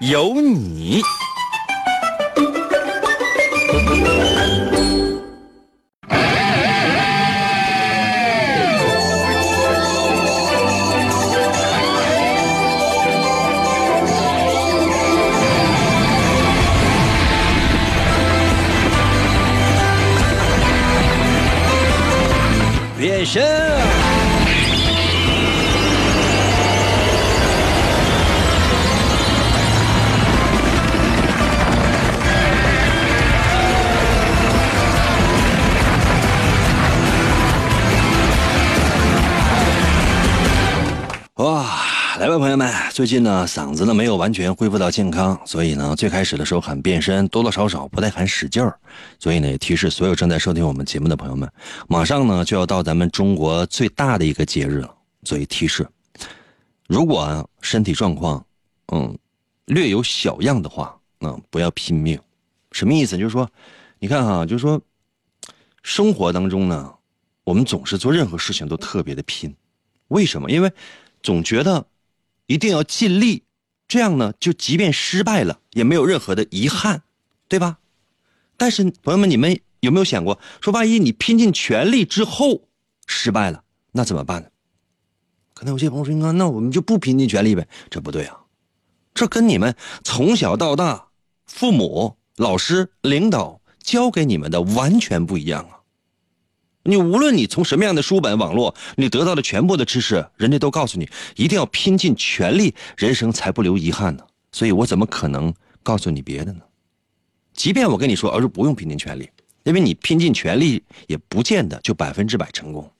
有你。最近呢，嗓子呢没有完全恢复到健康，所以呢，最开始的时候喊变身，多多少少不太喊使劲儿。所以呢，提示所有正在收听我们节目的朋友们，马上呢就要到咱们中国最大的一个节日了。所以提示，如果身体状况嗯略有小样的话，嗯，不要拼命。什么意思？就是说，你看哈，就是说，生活当中呢，我们总是做任何事情都特别的拼，为什么？因为总觉得一定要尽力，这样呢，就即便失败了，也没有任何的遗憾，对吧？但是朋友们，你们有没有想过，说万一你拼尽全力之后失败了，那怎么办呢？可能有些朋友说：“，那我们就不拼尽全力呗？”这不对啊，这跟你们从小到大，父母、老师、领导教给你们的完全不一样啊。你无论你从什么样的书本、网络，你得到的全部的知识，人家都告诉你一定要拼尽全力，人生才不留遗憾呢。所以我怎么可能告诉你别的呢？即便我跟你说，而是不用拼尽全力，因为你拼尽全力也不见得就百分之百成功，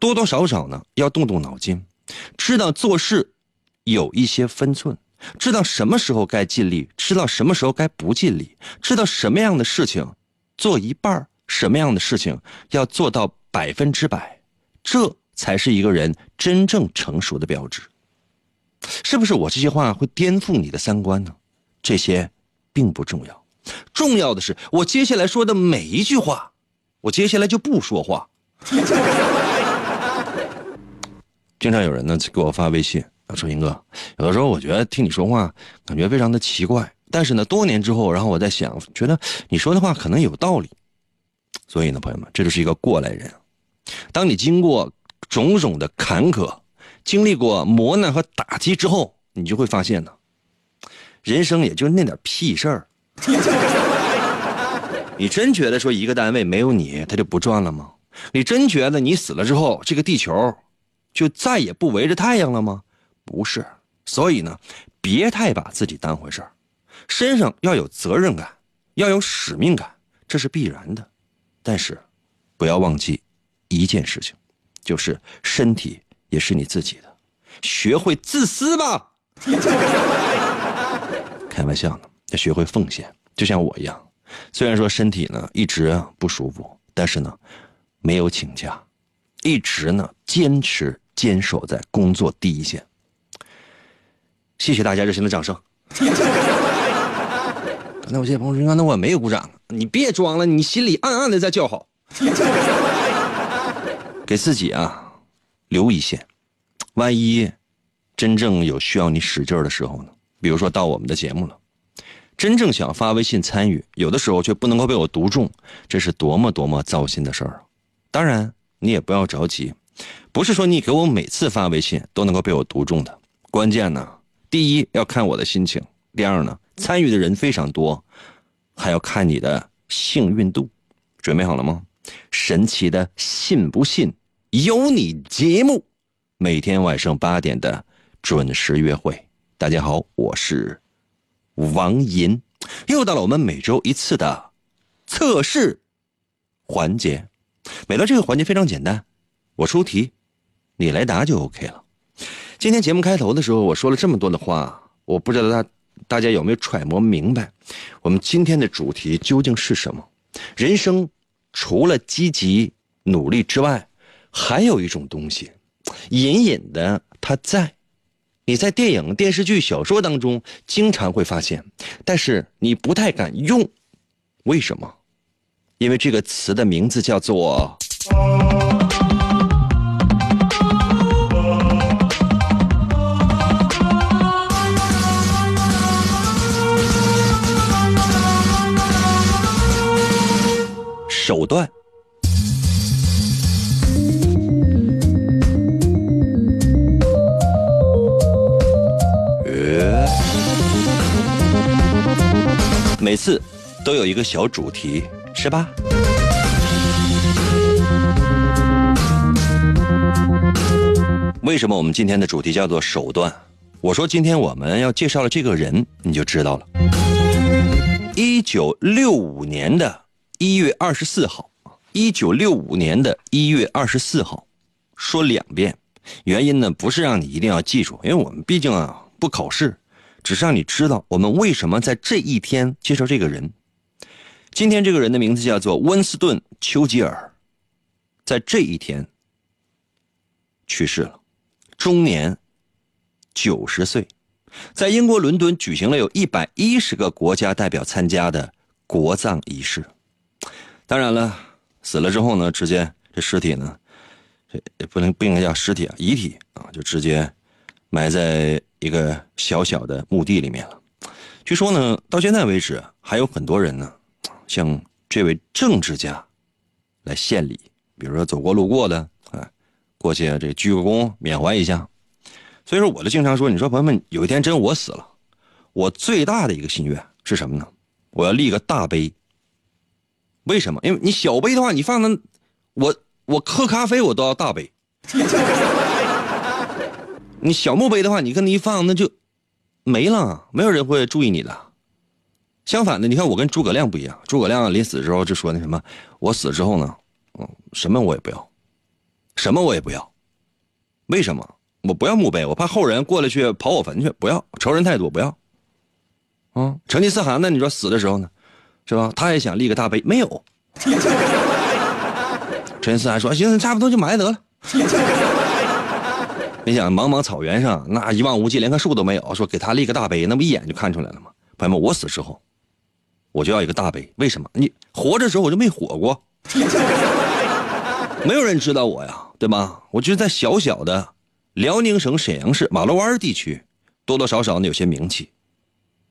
多多少少呢要动动脑筋，知道做事有一些分寸，知道什么时候该尽力，知道什么时候该不尽力，知道什么样的事情做一半。什么样的事情要做到百分之百，这才是一个人真正成熟的标志。是不是我这些话会颠覆你的三观呢？这些并不重要，重要的是我接下来说的每一句话。我接下来就不说话。经常有人呢给我发微信，说英哥，有的时候我觉得听你说话感觉非常的奇怪，但是呢多年之后，然后我在想，觉得你说的话可能有道理。所以呢，朋友们，这就是一个过来人。当你经过种种的坎坷，经历过磨难和打击之后，你就会发现呢，人生也就那点屁事儿。你真觉得说一个单位没有你，他就不转了吗？你真觉得你死了之后，这个地球就再也不围着太阳了吗？不是。所以呢，别太把自己当回事儿，身上要有责任感，要有使命感，这是必然的。但是，不要忘记一件事情，就是身体也是你自己的，学会自私吧。开玩笑呢，要学会奉献，就像我一样。虽然说身体呢一直不舒服，但是呢没有请假，一直呢坚持坚守在工作第一线。谢谢大家热情的掌声。那我谢朋友说，那我没有鼓掌。你别装了，你心里暗暗的在叫好。给自己啊留一线，万一真正有需要你使劲的时候呢？比如说到我们的节目了，真正想发微信参与，有的时候却不能够被我读中，这是多么多么糟心的事儿啊！当然，你也不要着急，不是说你给我每次发微信都能够被我读中的。关键呢，第一要看我的心情，第二呢。参与的人非常多，还要看你的幸运度。准备好了吗？神奇的信不信有你节目，每天晚上八点的准时约会。大家好，我是王银，又到了我们每周一次的测试环节。每到这个环节非常简单，我出题，你来答就 OK 了。今天节目开头的时候我说了这么多的话，我不知道他。大家有没有揣摩明白？我们今天的主题究竟是什么？人生除了积极努力之外，还有一种东西，隐隐的它在。你在电影、电视剧、小说当中经常会发现，但是你不太敢用，为什么？因为这个词的名字叫做手段。呃，每次都有一个小主题，是吧？为什么我们今天的主题叫做手段？我说今天我们要介绍了这个人，你就知道了。一九六五年的一月二十四号，一九六五年的一月二十四号，说两遍。原因呢，不是让你一定要记住，因为我们毕竟啊不考试，只是让你知道我们为什么在这一天介绍这个人。今天这个人的名字叫做温斯顿·丘吉尔，在这一天去世了，终年九十岁，在英国伦敦举行了有一百一十个国家代表参加的国葬仪式。当然了，死了之后呢，直接这尸体呢，这也不能不应该叫尸体啊，遗体啊，就直接埋在一个小小的墓地里面了。据说呢，到现在为止还有很多人呢。向这位政治家来献礼，比如说走过路过的，啊，过去这鞠个躬缅怀一下。所以说，我就经常说，你说朋友们，有一天真我死了，我最大的一个心愿是什么呢？我要立个大碑。为什么？因为你小杯的话，你放那，我我喝咖啡我都要大杯。你小墓碑的话，你跟你一放那就没了，没有人会注意你的。相反的，你看我跟诸葛亮不一样。诸葛亮临死之后就说那什么，我死之后呢，嗯，什么我也不要，什么我也不要。为什么？我不要墓碑，我怕后人过来去刨我坟去，不要仇人太多，不要。啊，成吉思汗呢？你说死的时候呢，是吧？他也想立个大碑，没有。陈思汗说：“行，差不多就埋得了。”你想，茫茫草原上那一望无际，连棵树都没有，说给他立个大碑，那不一眼就看出来了吗？朋友们，我死之后。我就要一个大碑，为什么？你活着时候我就没火过，没有人知道我呀，对吧？我就是在小小的辽宁省沈阳市马路湾地区，多多少少呢有些名气。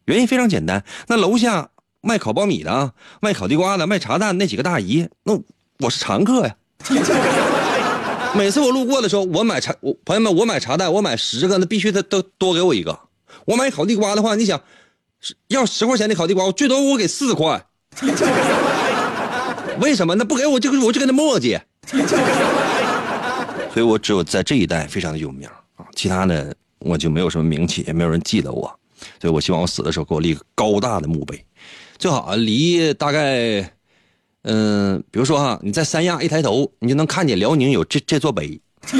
原因非常简单，那楼下卖烤苞米的、卖烤地瓜的、卖茶蛋那几个大姨，那我是常客呀。每次我路过的时候，我买茶，我朋友们，我买茶蛋，我买十个，那必须得都多给我一个。我买烤地瓜的话，你想。要十块钱的烤地瓜，我最多我给四块。为什么？那不给我，就我就跟他磨叽。所以我只有在这一代非常的有名啊，其他的我就没有什么名气，也没有人记得我。所以我希望我死的时候给我立个高大的墓碑，最好离大概，嗯，比如说哈，你在三亚一抬头，你就能看见辽宁有这这座碑。这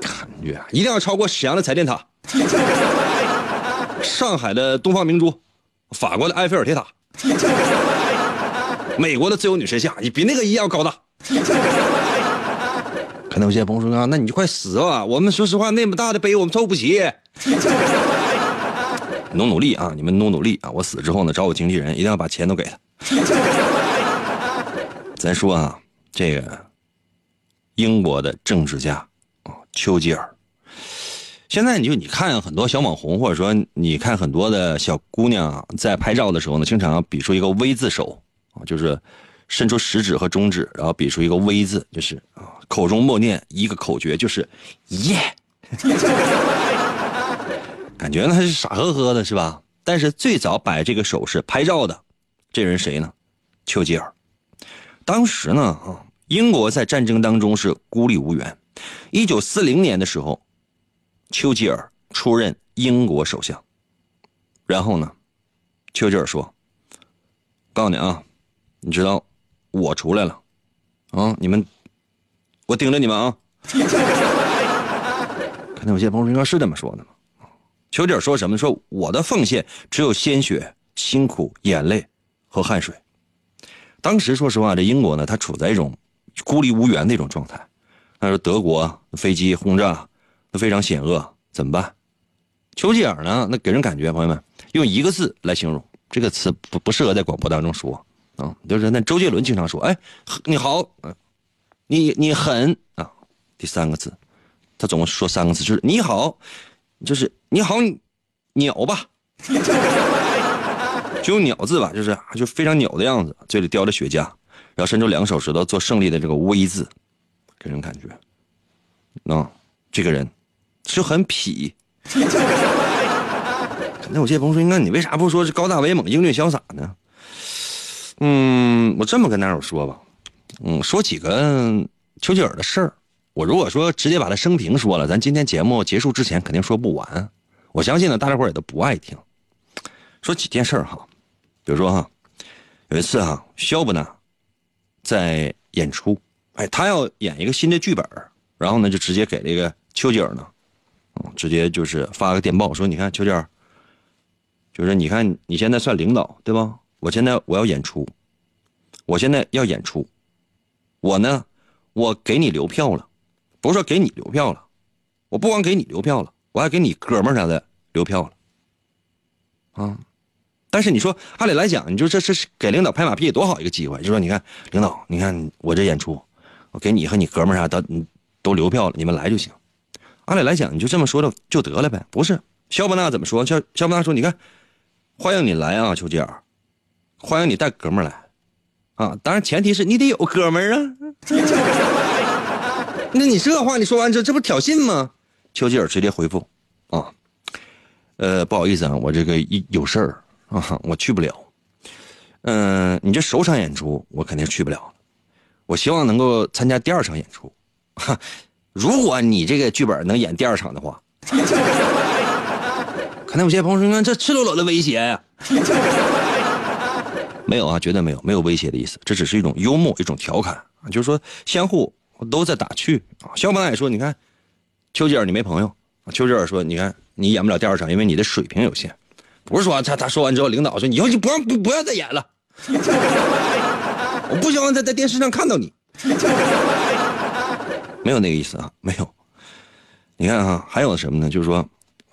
感觉啊一定要超过沈阳的彩电塔。上海的东方明珠，法国的埃菲尔铁塔，美国的自由女神像，你比那个一样高大。可能有些朋友说啊，那你就快死吧！我们说实话，那么大的碑我们凑不齐。努努力啊，你们努努力啊！我死之后呢，找我经纪人，一定要把钱都给他。咱说啊，这个英国的政治家啊，丘吉尔。现在你就你看很多小网红，或者说你看很多的小姑娘在拍照的时候呢，经常比出一个 V 字手啊，就是伸出食指和中指，然后比出一个 V 字，就是啊，口中默念一个口诀，就是耶，感觉呢是傻呵呵的，是吧？但是最早摆这个手势拍照的这人谁呢？丘吉尔。当时呢啊，英国在战争当中是孤立无援。一九四零年的时候。丘吉尔出任英国首相，然后呢，丘吉尔说：“告诉你啊，你知道我出来了，啊，你们，我盯着你们啊。”可能有些朋友应该是这么说的吗？丘吉尔说什么？说我的奉献只有鲜血、辛苦、眼泪和汗水。当时说实话，这英国呢，它处在一种孤立无援的一种状态。他说德国飞机轰炸，非常险恶，怎么办？丘吉尔呢？那给人感觉，朋友们用一个字来形容，这个词不不适合在广播当中说啊。就是那周杰伦经常说：“哎，你好，你你狠啊。”第三个字，他总共说三个字，就是“你好”，就是“你好，鸟吧”，就用“鸟”字吧，就是就非常鸟的样子，嘴里叼着雪茄，然后伸出两个手指头做胜利的这个 V 字，给人感觉，啊，这个人是很痞。那我这朋友说，那你为啥不说是高大威猛、英俊潇洒呢？嗯，我这么跟大伙说吧，嗯，说几个丘吉尔的事儿。我如果说直接把他生平说了，咱今天节目结束之前肯定说不完。我相信呢，大家伙也都不爱听。说几件事哈，比如说哈，有一次哈，肖伯纳在演出，哎，他要演一个新的剧本，然后呢，就直接给这个丘吉尔呢。直接就是发个电报说：“你看，秋儿，就是你看你现在算领导对吧？我现在我要演出，我现在要演出，我呢，我给你留票了，不是说给你留票了，我不光给你留票了，我还给你哥们儿啥的留票了，啊！但是你说按理来讲，你说这是给领导拍马屁多好一个机会，就说你看领导，你看我这演出，我给你和你哥们儿啥的都留票了，你们来就行。”按理来讲，你就这么说的就得了呗。不是，肖伯纳怎么说？肖肖伯纳说：“你看，欢迎你来啊，丘吉尔，欢迎你带哥们儿来，啊，当然前提是你得有哥们儿啊。那你这话你说完之后，这不挑衅吗？”丘吉尔直接回复：“啊，呃，不好意思啊，我这个有事儿啊，我去不了。嗯，你这首场演出我肯定去不了，我希望能够参加第二场演出。”哈。如果你这个剧本能演第二场的话，可能有些朋友说：“这赤裸裸的威胁呀！” 没有啊，绝对没有，没有威胁的意思，这只是一种幽默，一种调侃就是说相互我都在打趣啊。肖邦也说：“你看，丘吉尔你没朋友。”丘吉尔说：“你看你演不了第二场，因为你的水平有限。”不是说他他说完之后，领导说：“以后就不让不不要再演了，我不希望再在电视上看到你。”没有那个意思啊，没有。你看哈，还有什么呢？就是说，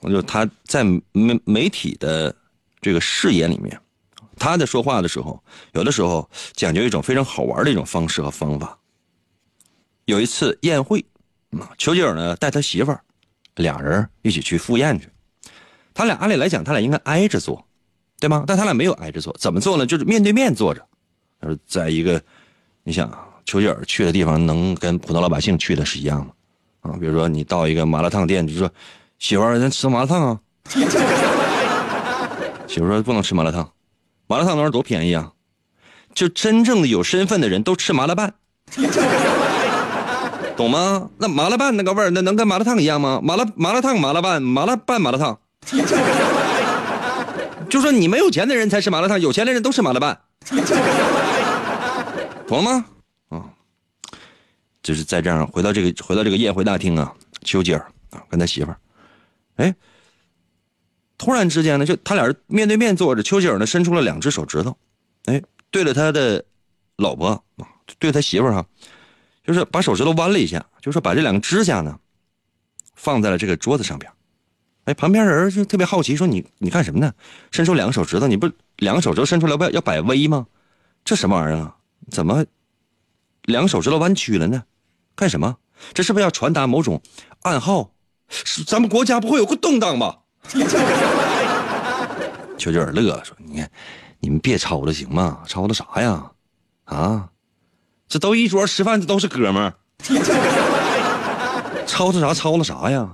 就他在媒媒体的这个视野里面，他在说话的时候，有的时候讲究一种非常好玩的一种方式和方法。有一次宴会，丘吉尔呢带他媳妇儿，俩人一起去赴宴去。他俩按理来讲，他俩应该挨着坐，对吗？但他俩没有挨着坐，怎么坐呢？就是面对面坐着，是在一个，你想。丘吉尔去的地方能跟普通老百姓去的是一样的，啊，比如说你到一个麻辣烫店，就说媳妇儿，咱吃麻辣烫啊。媳妇说不能吃麻辣烫，麻辣烫那玩意儿多便宜啊。就真正的有身份的人都吃麻辣拌，懂吗？那麻辣拌那个味儿，那能跟麻辣烫一样吗？麻辣麻辣烫麻辣拌，麻辣拌麻辣烫。就说你没有钱的人才吃麻辣烫，有钱的人都吃麻辣拌，懂了吗？啊就是在这样回到这个回到这个宴会大厅啊，丘吉尔啊跟他媳妇儿，哎，突然之间呢，就他俩人面对面坐着，丘吉尔呢伸出了两只手指头，哎，对着他的老婆啊，对他媳妇儿哈，就是把手指头弯了一下，就是把这两个指甲呢放在了这个桌子上边，哎，旁边人就特别好奇说你你干什么呢？伸出两个手指头，你不两个手指头伸出来不要要摆 V 吗？这什么玩意儿啊？怎么两个手指头弯曲了呢？干什么？这是不是要传达某种暗号？咱们国家不会有个动荡吧？丘吉尔乐说：“你看，你们别吵了行吗？吵的啥呀？啊，这都一桌吃饭，这都是哥们儿，吵吵啥？吵了啥呀？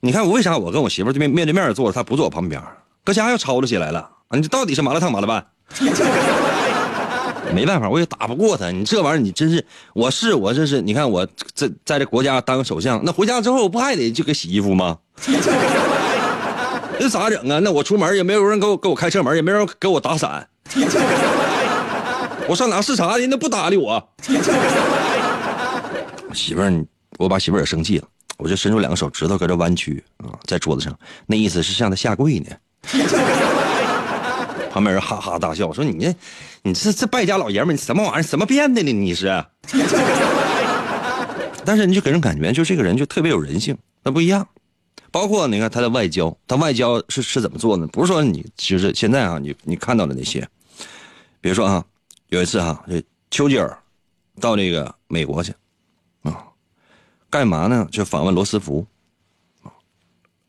你看我为啥我跟我媳妇对面面对面坐着，她不坐我旁边？搁家要吵吵起来了啊！你这到底是麻辣烫麻辣拌？” 没办法，我也打不过他。你这玩意儿，你真是，我是我这是，你看我在在这国家当首相，那回家之后我不还得就给洗衣服吗？那咋整啊？那我出门也没有人给我给我开车门，也没人给我打伞。我上哪视察人家不搭理我。媳妇儿，我把媳妇儿也生气了。我就伸出两个手指头搁这弯曲啊，在桌子上，那意思是向她下跪呢。旁边人哈哈大笑，说你这，你这这败家老爷们你什么玩意儿？什么变的呢？你是？但是你就给人感觉，就这个人就特别有人性，那不一样。包括你看他的外交，他外交是是怎么做呢？不是说你就是现在啊，你你看到的那些，比如说啊，有一次哈，这丘吉尔到这个美国去啊，干嘛呢？就访问罗斯福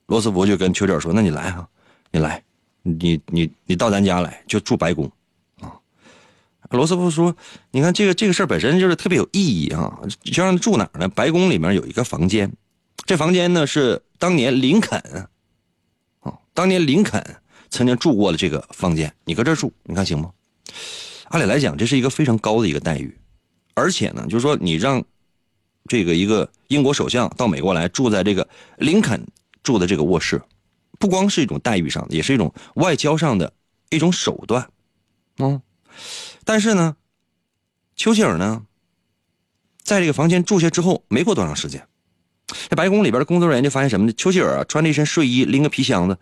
罗斯福就跟丘吉尔说：“那你来哈，你来。”你你你到咱家来就住白宫，啊，罗斯福说，你看这个这个事儿本身就是特别有意义啊，就让他住哪儿呢？白宫里面有一个房间，这房间呢是当年林肯，啊，当年林肯曾经住过的这个房间，你搁这住，你看行吗？按理来讲，这是一个非常高的一个待遇，而且呢，就是说你让这个一个英国首相到美国来住在这个林肯住的这个卧室。不光是一种待遇上的，也是一种外交上的一种手段，嗯，但是呢，丘吉尔呢，在这个房间住下之后，没过多长时间，这白宫里边的工作人员就发现什么呢？丘吉尔啊，穿着一身睡衣，拎个皮箱子，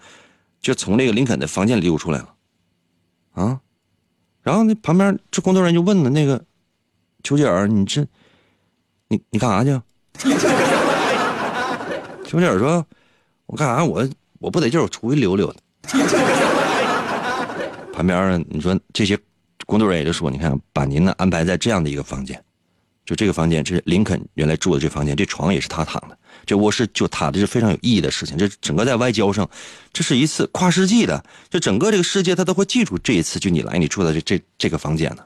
就从这个林肯的房间里溜出来了，啊，然后那旁边这工作人员就问了那个丘吉尔，你这，你你干啥去？丘吉尔说，我干啥？我。我不得劲，我出去溜溜。旁边你说这些工作人员就说：“你看，把您呢安排在这样的一个房间，就这个房间，这是林肯原来住的这房间，这床也是他躺的，这卧室就他的，是非常有意义的事情。这整个在外交上，这是一次跨世纪的，就整个这个世界他都会记住这一次，就你来，你住的这这这个房间呢。”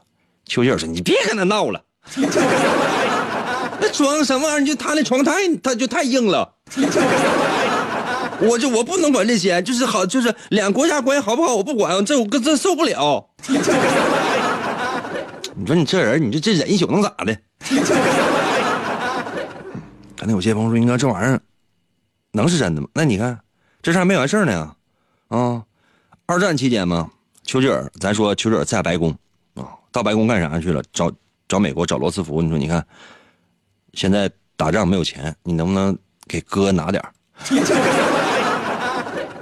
丘吉尔说：“你别跟他闹了，那装什么玩意儿？就他那床太，他就太硬了。”我就我不能管这些，就是好，就是两国家关系好不好，我不管，这我这受不了。你说你这人，你这这忍一宿能咋的？刚才有些朋友说，应该这玩意儿能是真的吗？那你看，这事还没完事呢。啊，二战期间嘛，丘吉尔，咱说丘吉尔在白宫啊，到白宫干啥去了？找找美国，找罗斯福。你说，你看，现在打仗没有钱，你能不能给哥拿点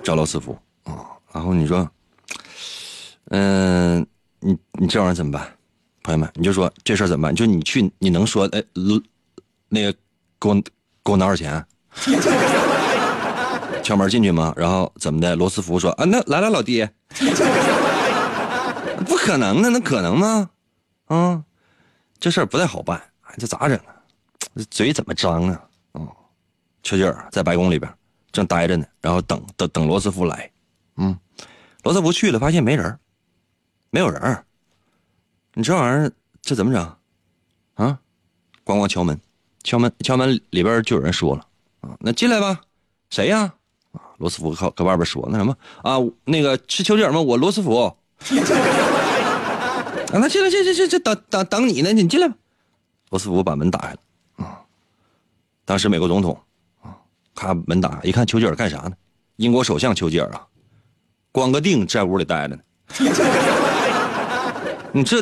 找罗斯福啊，然后你说，嗯，你你这玩意儿怎么办？朋友们，你就说这事儿怎么办？就你去，你能说哎，那个给我给我拿点钱？敲门进去吗？然后怎么的？罗斯福说啊，那来了，老弟，不可能啊，那可能吗？啊，这事儿不太好办，这咋整啊？这嘴怎么张啊？哦，丘吉尔在白宫里边。正待着呢，然后等等等罗斯福来，嗯，罗斯福去了，发现没人，没有人你这玩意儿这怎么整？啊，咣咣敲门，敲门敲门里边就有人说了，啊，那进来吧，谁呀？啊，罗斯福靠搁外边说那什么啊，那个是丘吉尔吗？我罗斯福。啊，那进来进进进进等等等你呢，你进来吧。罗斯福把门打开了，啊，当时美国总统。啊咔，门打开，一看丘吉尔干啥呢？英国首相丘吉尔啊，光个腚在屋里待着呢。你这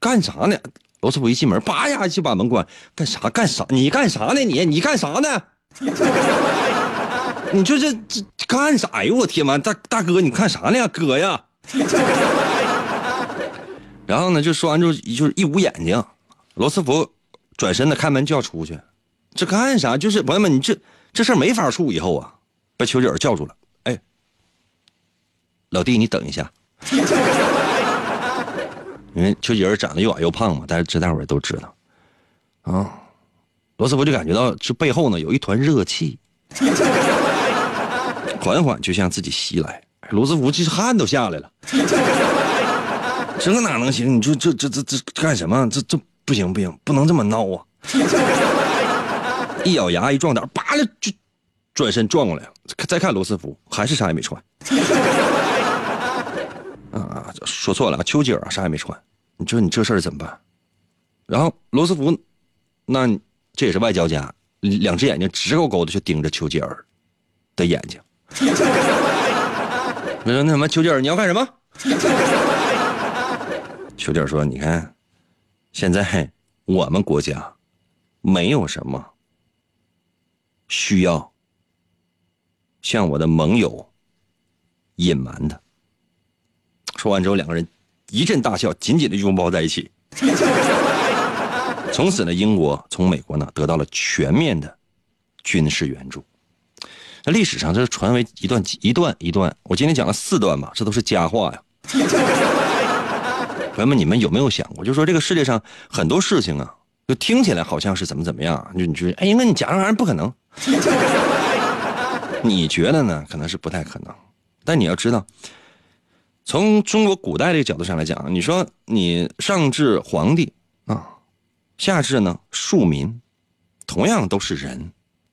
干啥呢？罗斯福一进门，叭呀就把门关。干啥？干啥？你干啥呢？你你干啥呢？你这这这干啥呀？我天妈，大大哥，你看啥呢？哥呀！然后呢，就说完之后，就是一捂眼睛。罗斯福转身呢，开门就要出去。这干啥？就是朋友们，你这。这事儿没法处，以后啊，被丘吉尔叫住了。哎，老弟，你等一下，因为丘吉尔长得又矮又胖嘛，大家这大伙儿都知道。啊，罗斯福就感觉到这背后呢有一团热气，缓缓就向自己袭来。罗斯福这汗都下来了，这哪能行？你说这这这这干什么？这这不行不行，不能这么闹啊！一咬牙，一撞胆，叭了就转身撞过来。再看罗斯福，还是啥也没穿。啊，说错了，丘吉尔啥也没穿。你说你这事儿怎么办？然后罗斯福，那这也是外交家，两只眼睛直勾勾的就盯着丘吉尔的眼睛。那说那什么，丘吉尔你要干什么？丘吉尔说：“你看，现在我们国家没有什么。”需要向我的盟友隐瞒的。说完之后，两个人一阵大笑，紧紧的拥抱在一起。从此呢，英国从美国呢得到了全面的军事援助。那历史上这是传为一段一段一段，我今天讲了四段吧，这都是佳话呀。朋友们，你们有没有想过，就说这个世界上很多事情啊，就听起来好像是怎么怎么样，就你觉得，哎，英哥你讲这玩意儿不可能，你觉得呢？可能是不太可能，但你要知道。从中国古代这个角度上来讲，你说你上至皇帝啊，下至呢庶民，同样都是人，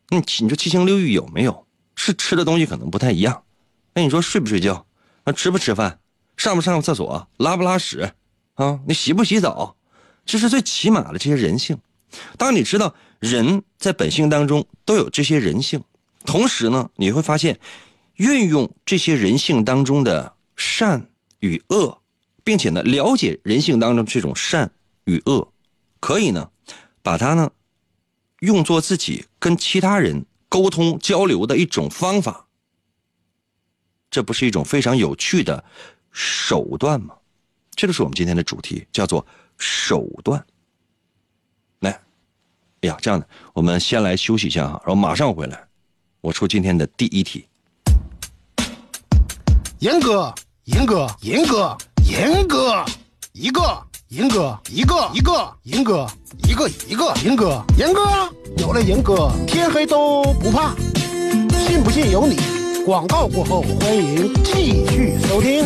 你你说七情六欲有没有？是吃的东西可能不太一样，那你说睡不睡觉？啊，吃不吃饭？上不上厕所？拉不拉屎？啊，你洗不洗澡？这是最起码的这些人性。当你知道人在本性当中都有这些人性，同时呢，你会发现运用这些人性当中的。善与恶，并且呢，了解人性当中这种善与恶，可以呢，把它呢，用作自己跟其他人沟通交流的一种方法。这不是一种非常有趣的手段吗？这就是我们今天的主题，叫做手段。来，哎呀，这样的，我们先来休息一下哈，然后马上回来，我出今天的第一题。严哥，严哥，严哥，严哥，一个，严哥，一个，一个，严哥，一个，一个，严哥，严哥，有了严哥，天黑都不怕。信不信由你。广告过后，欢迎继续收听。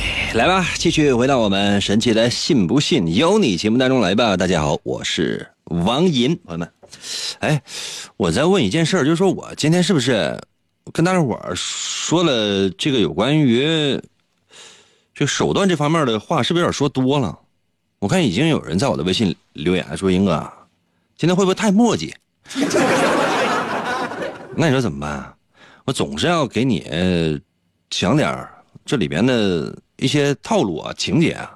来吧，继续回到我们神奇的“信不信由你”节目当中来吧。大家好，我是王银，朋友们。哎，我在问一件事就是说我今天是不是跟大家伙儿说了这个有关于这手段这方面的话，是不是有点说多了？我看已经有人在我的微信留言说：“英哥，今天会不会太墨迹？” 那你说怎么办？我总是要给你讲点这里边的。一些套路啊，情节啊，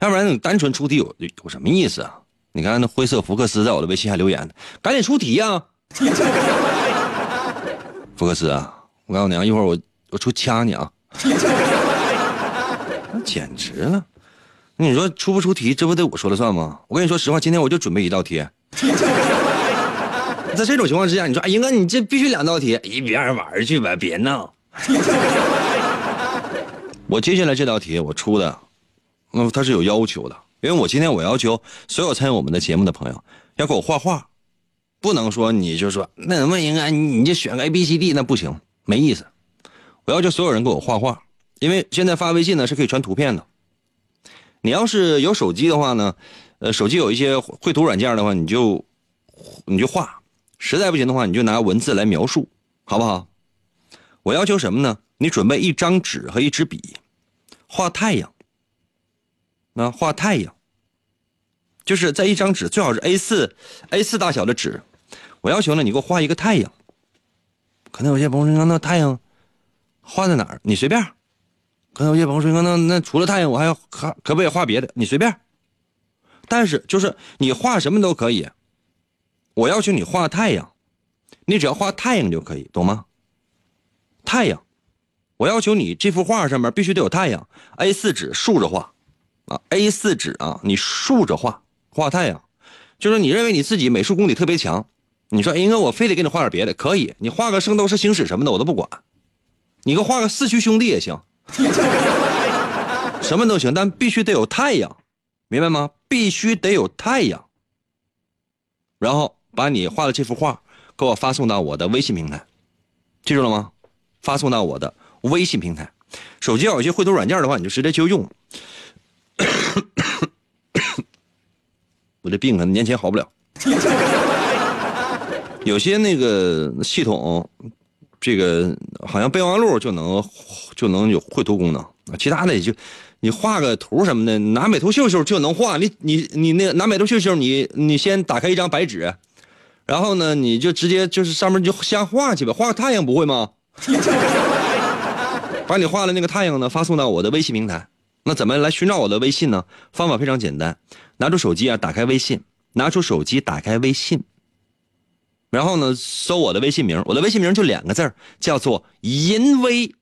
要不然你单纯出题有有什么意思啊？你看那灰色福克斯在我的微信还留言，赶紧出题呀！福克斯啊，我告诉你啊，一会儿我我出掐你啊！那简直了！那你说出不出题，这不得我说了算吗？我跟你说实话，今天我就准备一道题。在这种情况之下，你说哎，英哥，你这必须两道题，一边玩去吧，别闹。我接下来这道题我出的，嗯，它是有要求的，因为我今天我要求所有参与我们的节目的朋友要给我画画，不能说你就说那什么应该你就选个 A B C D 那不行，没意思。我要求所有人给我画画，因为现在发微信呢是可以传图片的。你要是有手机的话呢，呃，手机有一些绘图软件的话，你就你就画，实在不行的话，你就拿文字来描述，好不好？我要求什么呢？你准备一张纸和一支笔，画太阳。那画太阳，就是在一张纸，最好是 A 四 A 四大小的纸。我要求呢，你给我画一个太阳。可能有些朋友说，那太阳画在哪儿？你随便。可能有些朋友说，那那除了太阳，我还要可可不可以画别的？你随便。但是就是你画什么都可以。我要求你画太阳，你只要画太阳就可以，懂吗？太阳。我要求你这幅画上面必须得有太阳，A 4纸竖着画，啊，A 4纸啊，你竖着画画太阳，就是你认为你自己美术功底特别强，你说哎哥我非得给你画点别的，可以，你画个圣斗士星矢什么的我都不管，你给我画个四驱兄弟也行，什么都行，但必须得有太阳，明白吗？必须得有太阳，然后把你画的这幅画给我发送到我的微信平台，记住了吗？发送到我的。微信平台，手机要有些绘图软件的话，你就直接就用。我这病可能年前好不了。有些那个系统，这个好像备忘录就能就能有绘图功能，其他的也就你画个图什么的，拿美图秀秀就能画。你你你那拿美图秀秀，你你先打开一张白纸，然后呢，你就直接就是上面就瞎画去呗，画个太阳不会吗？把你画的那个太阳呢发送到我的微信平台，那怎么来寻找我的微信呢？方法非常简单，拿出手机啊，打开微信，拿出手机打开微信，然后呢搜我的微信名，我的微信名就两个字叫做银威，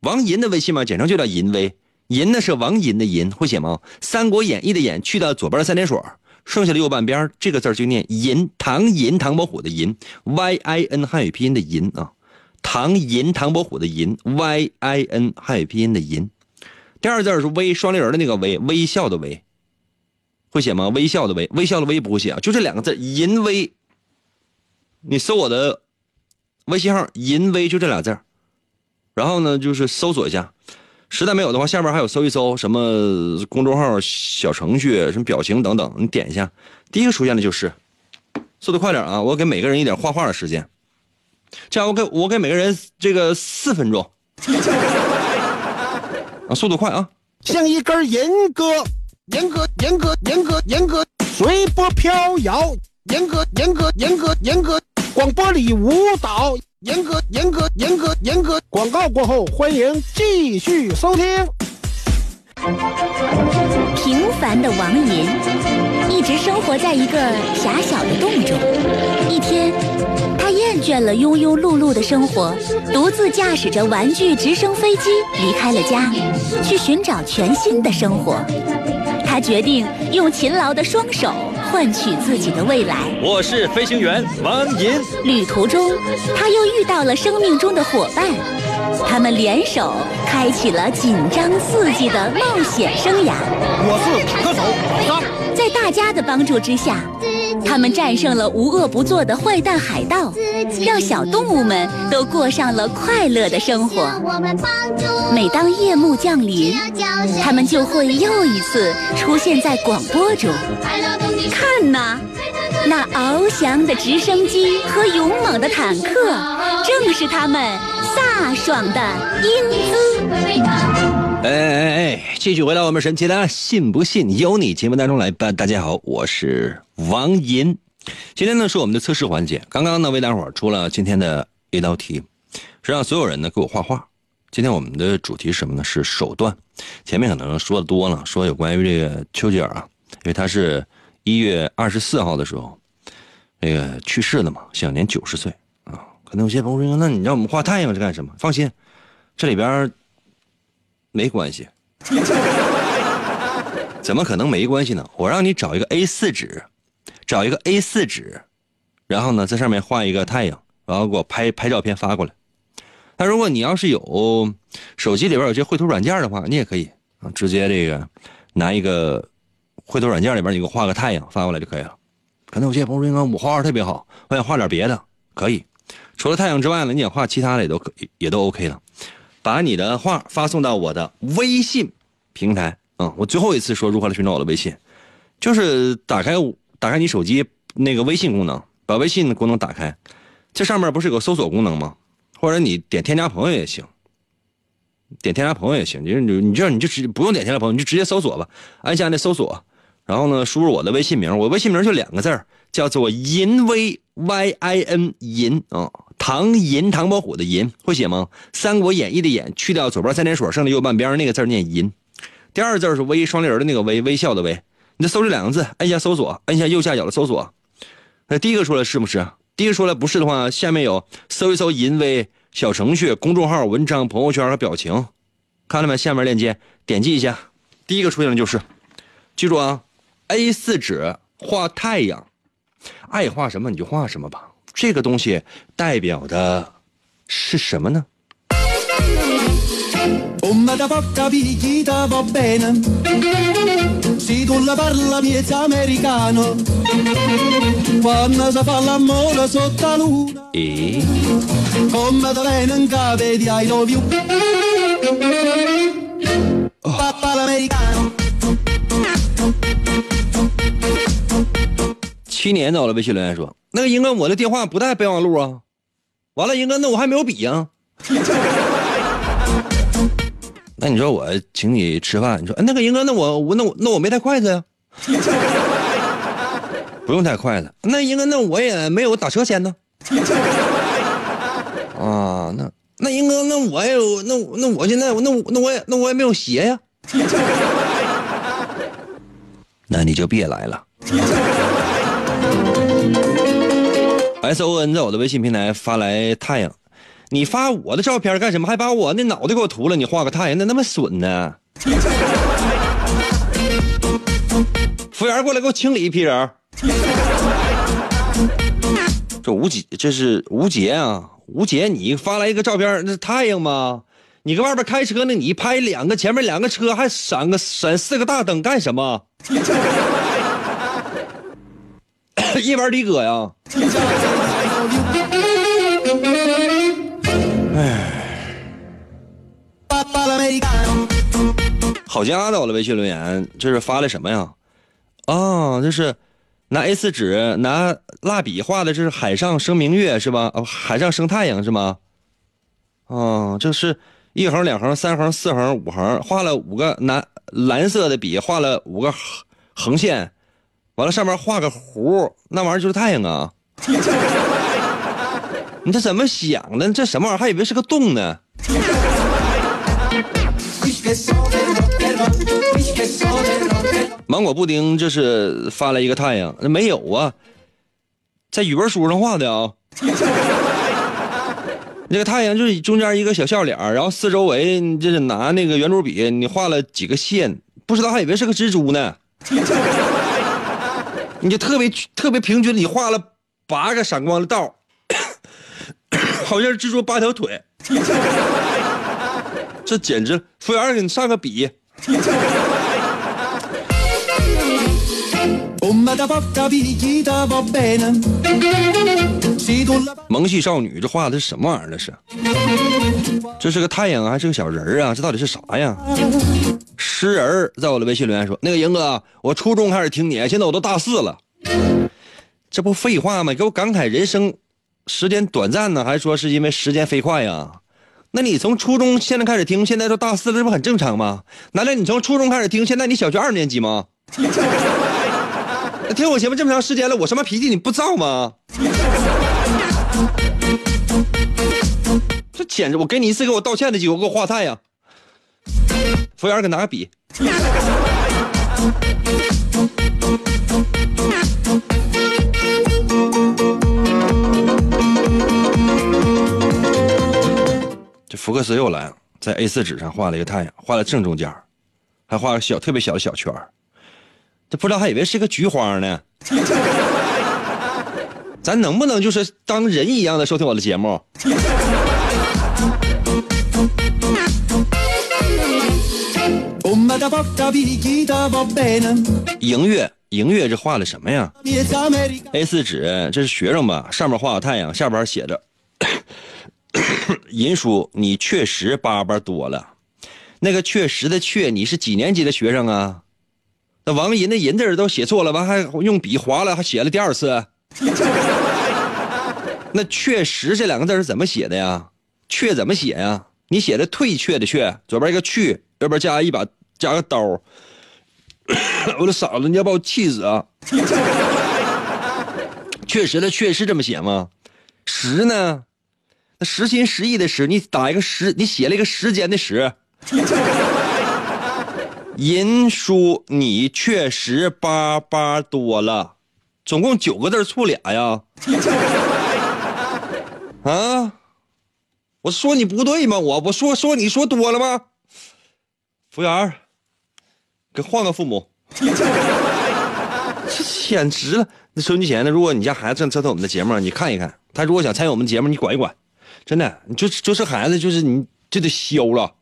王银的微信嘛，简称就叫银威，银呢是王银的银，会写吗？《三国演义》的演去掉左边的三点水，剩下的右半边这个字就念银，唐银唐伯虎的银，Y I N 汉语拼音的银啊。唐寅，唐伯虎的寅，Y I N 汉语拼音的寅，第二字是微，双立人的那个微，微笑的微，会写吗？微笑的微，微笑的微不会写啊，就这两个字，淫微。你搜我的微信号，淫微就这俩字然后呢，就是搜索一下，实在没有的话，下面还有搜一搜什么公众号、小程序、什么表情等等，你点一下，第一个出现的就是，速度快点啊！我给每个人一点画画的时间。这样，我给我给每个人这个四分钟，啊，速度快啊！像一根严格、严格、严格、严格、严格随波飘摇，严格、严格、严格、严格广播里舞蹈，严格、严格、严格、严格。广告过后，欢迎继续收听。平凡的王银，一直生活在一个狭小的洞中。一天。他厌倦了庸庸碌碌的生活，独自驾驶着玩具直升飞机离开了家，去寻找全新的生活。他决定用勤劳的双手换取自己的未来。我是飞行员王银。旅途中，他又遇到了生命中的伙伴，他们联手开启了紧张刺激的冒险生涯。我是坦克手老三。在大家的帮助之下。他们战胜了无恶不作的坏蛋海盗，让小动物们都过上了快乐的生活。每当夜幕降临，他们就会又一次出现在广播中。看呐，那翱翔的直升机和勇猛的坦克，正是他们飒爽的英姿。哎哎哎！继续回到我们神奇的“信不信由你”节目当中来吧。大家好，我是王银。今天呢是我们的测试环节。刚刚呢为大伙儿出了今天的一道题，是让所有人呢给我画画。今天我们的主题什么呢？是手段。前面可能说的多了，说有关于这个丘吉尔啊，因为他是一月二十四号的时候那个去世的嘛，享年九十岁。可能有些朋友说：“那你让我们画太阳是干什么？”放心，这里边。没关系，怎么可能没关系呢？我让你找一个 A 四纸，找一个 A 四纸，然后呢，在上面画一个太阳，然后给我拍拍照片发过来。那如果你要是有手机里边有些绘图软件的话，你也可以啊，直接这个拿一个绘图软件里边你给我画个太阳发过来就可以了。可能有些朋友说我画画特别好，我想画点别的，可以。除了太阳之外呢，你想画其他的也都可以，也都 OK 了。把你的画发送到我的微信平台，嗯，我最后一次说如何来寻找我的微信，就是打开打开你手机那个微信功能，把微信的功能打开，这上面不是有个搜索功能吗？或者你点添加朋友也行，点添加朋友也行，你你你这样你就直不用点添加朋友，你就直接搜索吧，按下那搜索，然后呢输入我的微信名，我微信名就两个字叫做银威 Y I N 银啊。唐寅，唐伯虎的寅会写吗？《三国演义》的演去掉左边三点水，剩下右半边那个字念寅。第二个字是微，双立人的那个微，微笑的微。你再搜这两个字，按一下搜索，按一下右下角的搜索。那第一个出来是不是？第一个出来不是的话，下面有搜一搜“淫威”，小程序、公众号、文章、朋友圈和表情，看了没？下面链接点击一下，第一个出现的就是，记住啊，A4 纸画太阳，爱画什么你就画什么吧。这个东西代表的是什么呢？咦？七年走了，微信留言说：“那个英哥，我的电话不带备忘录啊。”完了，英哥，那我还没有笔呀。那你说我请你吃饭，你说那个英哥，那我我那我那我没带筷子呀。不用带筷子。那英哥，那我也没有打车钱呢。啊，那那英哥，那我也有，那那我现在那那我也那我也没有鞋呀。那你就别来了。S O N 在我的微信平台发来太阳，你发我的照片干什么？还把我那脑袋给我涂了？你画个太阳，那那么损呢？服务员过来给我清理一批人。这吴杰，这是吴杰啊，吴杰，你发来一个照片，那是太阳吗？你搁外边开车呢，你拍两个前面两个车，还闪个闪四个大灯干什么？一玩的哥呀！哎，好家伙的！微信留言这是发的什么呀？啊，这是拿 A4 纸拿蜡笔画的，这是海上生明月是吧？哦，海上生太阳是吗？啊，这是一横、两横、三横、四横、五横，画了五个拿蓝色的笔画了五个横线。完了，上面画个弧，那玩意儿就是太阳啊！你这怎么想的？这什么玩意儿？还以为是个洞呢。芒果布丁这是发了一个太阳，那没有啊，在语文书上画的啊。那个太阳就是中间一个小笑脸，然后四周围就是拿那个圆珠笔，你画了几个线，不知道还以为是个蜘蛛呢。你就特别特别平均，你画了八个闪光的道，好像是蜘蛛八条腿，这简直！服务员，给你上个笔。萌系少女，这画的是什么玩意儿？这是？这是个太阳还是个小人啊？这到底是啥呀？诗人在我的微信留言说：“那个英哥，我初中开始听你，现在我都大四了，这不废话吗？给我感慨人生时间短暂呢，还是说是因为时间飞快呀？那你从初中现在开始听，现在都大四了，这不很正常吗？难道你从初中开始听，现在你小学二年级吗？听我节目这么长时间了，我什么脾气你不知道吗？这简直，我给你一次给我道歉的机会，给我画菜呀。”服务员，给拿个笔。福克斯又来了，在 A4 纸上画了一个太阳，画在正中间，还画了小特别小的小圈这不知道还以为是个菊花呢。咱能不能就是当人一样的收听我的节目？迎月，迎月，这画的什么呀？A4 纸，这是学生吧？上面画个太阳，下边写着：“ 银叔，你确实巴巴多了。”那个“确实”的“确”，你是几年级的学生啊？那王银的“银”字都写错了，完还用笔划了，还写了第二次。那“确实”这两个字是怎么写的呀？“确”怎么写呀？你写的“退却”的“却”，左边一个“去”，右边加一把。加个刀，我的嫂子，你要把我气死啊！确实的，确实这么写吗？实呢？实心实意的实，你打一个时，你写了一个时间的时。银叔，你确实八八多了，总共九个字，错俩呀？啊？我说你不对吗？我我说说你说多了吗？服务员，给换个父母。这 简直了！那收音机前的，如果你家孩子正在听我们的节目，你看一看，他如果想参与我们节目，你管一管。真的，你就就是孩子，就是你就得削了。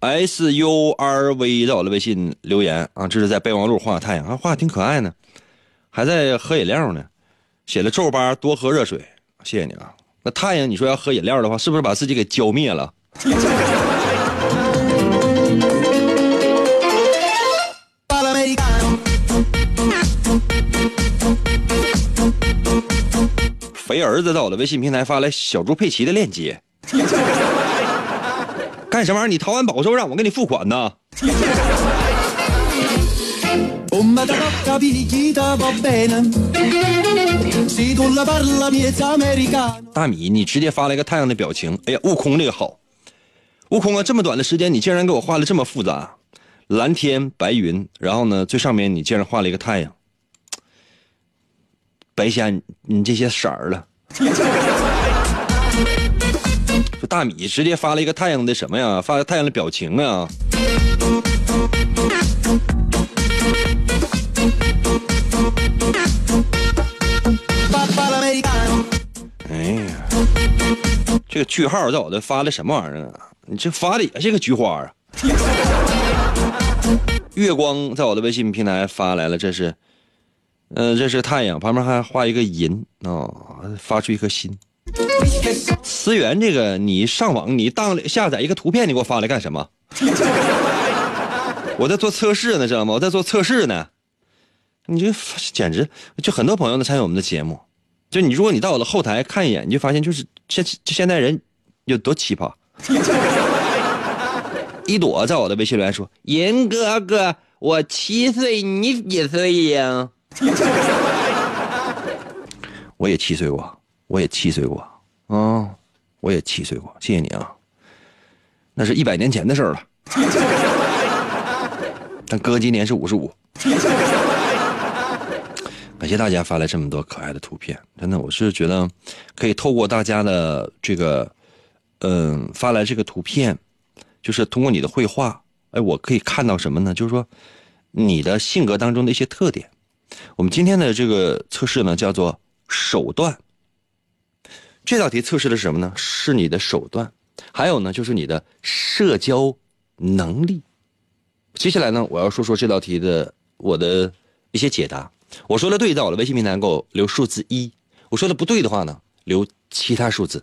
S U R V 在我的微信留言啊，这是在备忘录画太阳啊，画的挺可爱呢，还在喝饮料呢，写了皱巴多喝热水，谢谢你啊。那太阳，你说要喝饮料的话，是不是把自己给浇灭了？肥儿子在我的微信平台发来小猪佩奇的链接，干什么玩意儿？你淘完宝之后让我给你付款呢？大米，你直接发了一个太阳的表情。哎呀，悟空这个好，悟空啊，这么短的时间，你竟然给我画的这么复杂，蓝天白云，然后呢，最上面你竟然画了一个太阳。白瞎你这些色儿了。这大米直接发了一个太阳的什么呀？发个太阳的表情啊！哎呀，这个句号在我这发的什么玩意儿啊？你这发的也是个菊花啊！月光在我的微信平台发来了，这是。嗯，这是太阳，旁边还画一个银啊，发出一颗心。思源，这个你上网你当下载一个图片，你给我发来干什么？我在做测试呢，知道吗？我在做测试呢。你这简直就很多朋友呢参与我们的节目，就你如果你到我的后台看一眼，你就发现就是现就现在人有多奇葩。一朵在我的微信留言说：“银哥哥，我七岁，你几岁呀？” 我也七岁过，我也七岁过，啊，我也七岁过，谢谢你啊，那是一百年前的事了。但哥今年是五十五。感谢大家发来这么多可爱的图片，真的，我是觉得可以透过大家的这个，嗯，发来这个图片，就是通过你的绘画，哎，我可以看到什么呢？就是说你的性格当中的一些特点。我们今天的这个测试呢，叫做手段。这道题测试的是什么呢？是你的手段，还有呢，就是你的社交能力。接下来呢，我要说说这道题的我的一些解答。我说的对，在我的微信平台给我留数字一；我说的不对的话呢，留其他数字。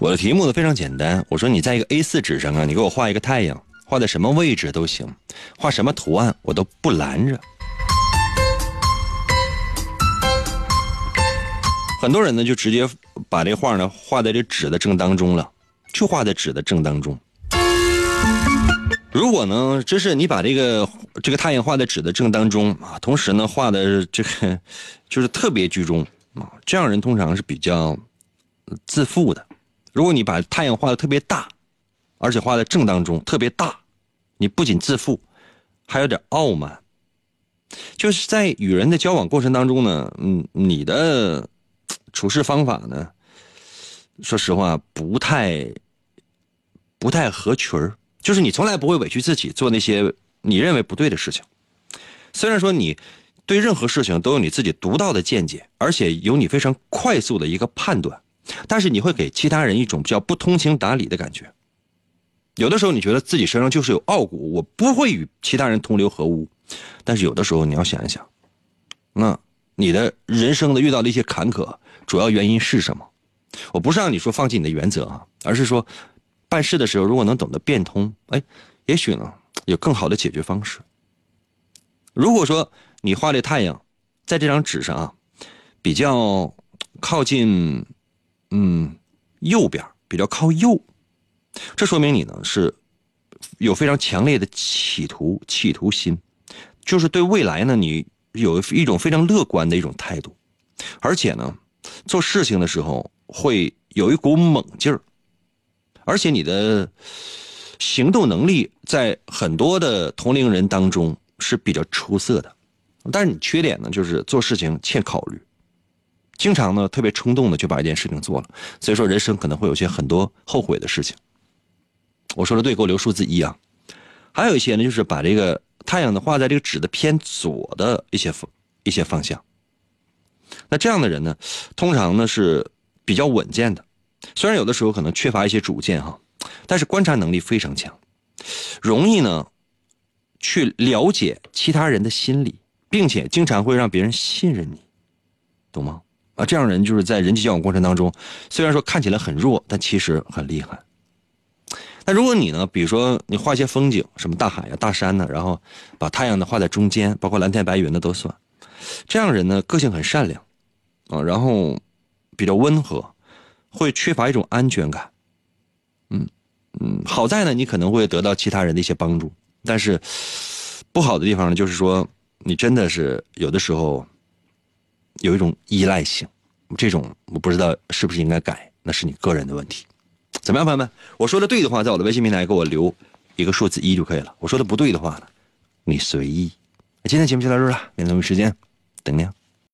我的题目呢非常简单，我说你在一个 A4 纸上啊，你给我画一个太阳，画在什么位置都行，画什么图案我都不拦着。很多人呢就直接把这画呢画在这纸的正当中了，就画在纸的正当中。如果呢，真是你把这个这个太阳画在纸的正当中啊，同时呢画的这个 就是特别居中啊，这样人通常是比较自负的。如果你把太阳画的特别大，而且画在正当中，特别大，你不仅自负，还有点傲慢。就是在与人的交往过程当中呢，嗯，你的处事方法呢，说实话不太不太合群儿。就是你从来不会委屈自己做那些你认为不对的事情。虽然说你对任何事情都有你自己独到的见解，而且有你非常快速的一个判断。但是你会给其他人一种比较不通情达理的感觉。有的时候你觉得自己身上就是有傲骨，我不会与其他人同流合污。但是有的时候你要想一想，那你的人生的遇到的一些坎坷，主要原因是什么？我不是让你说放弃你的原则啊，而是说办事的时候如果能懂得变通，哎，也许呢有更好的解决方式。如果说你画的太阳在这张纸上啊，比较靠近。嗯，右边比较靠右，这说明你呢是有非常强烈的企图企图心，就是对未来呢你有一种非常乐观的一种态度，而且呢做事情的时候会有一股猛劲儿，而且你的行动能力在很多的同龄人当中是比较出色的。但是你缺点呢，就是做事情欠考虑，经常呢特别冲动的就把一件事情做了，所以说人生可能会有些很多后悔的事情。我说的对，给我留数字一啊。还有一些呢，就是把这个太阳呢画在这个纸的偏左的一些方一些方向。那这样的人呢，通常呢是比较稳健的，虽然有的时候可能缺乏一些主见哈，但是观察能力非常强，容易呢去了解其他人的心理。并且经常会让别人信任你，懂吗？啊，这样人就是在人际交往过程当中，虽然说看起来很弱，但其实很厉害。那如果你呢，比如说你画一些风景，什么大海呀、大山呢，然后把太阳呢画在中间，包括蓝天白云的都算。这样人呢，个性很善良，啊，然后比较温和，会缺乏一种安全感。嗯嗯，好在呢，你可能会得到其他人的一些帮助，但是不好的地方呢，就是说。你真的是有的时候有一种依赖性，这种我不知道是不是应该改，那是你个人的问题。怎么样，朋友们？我说的对的话，在我的微信平台给我留一个数字一就可以了。我说的不对的话呢，你随意。今天节目就到这了，明天同一时间等你。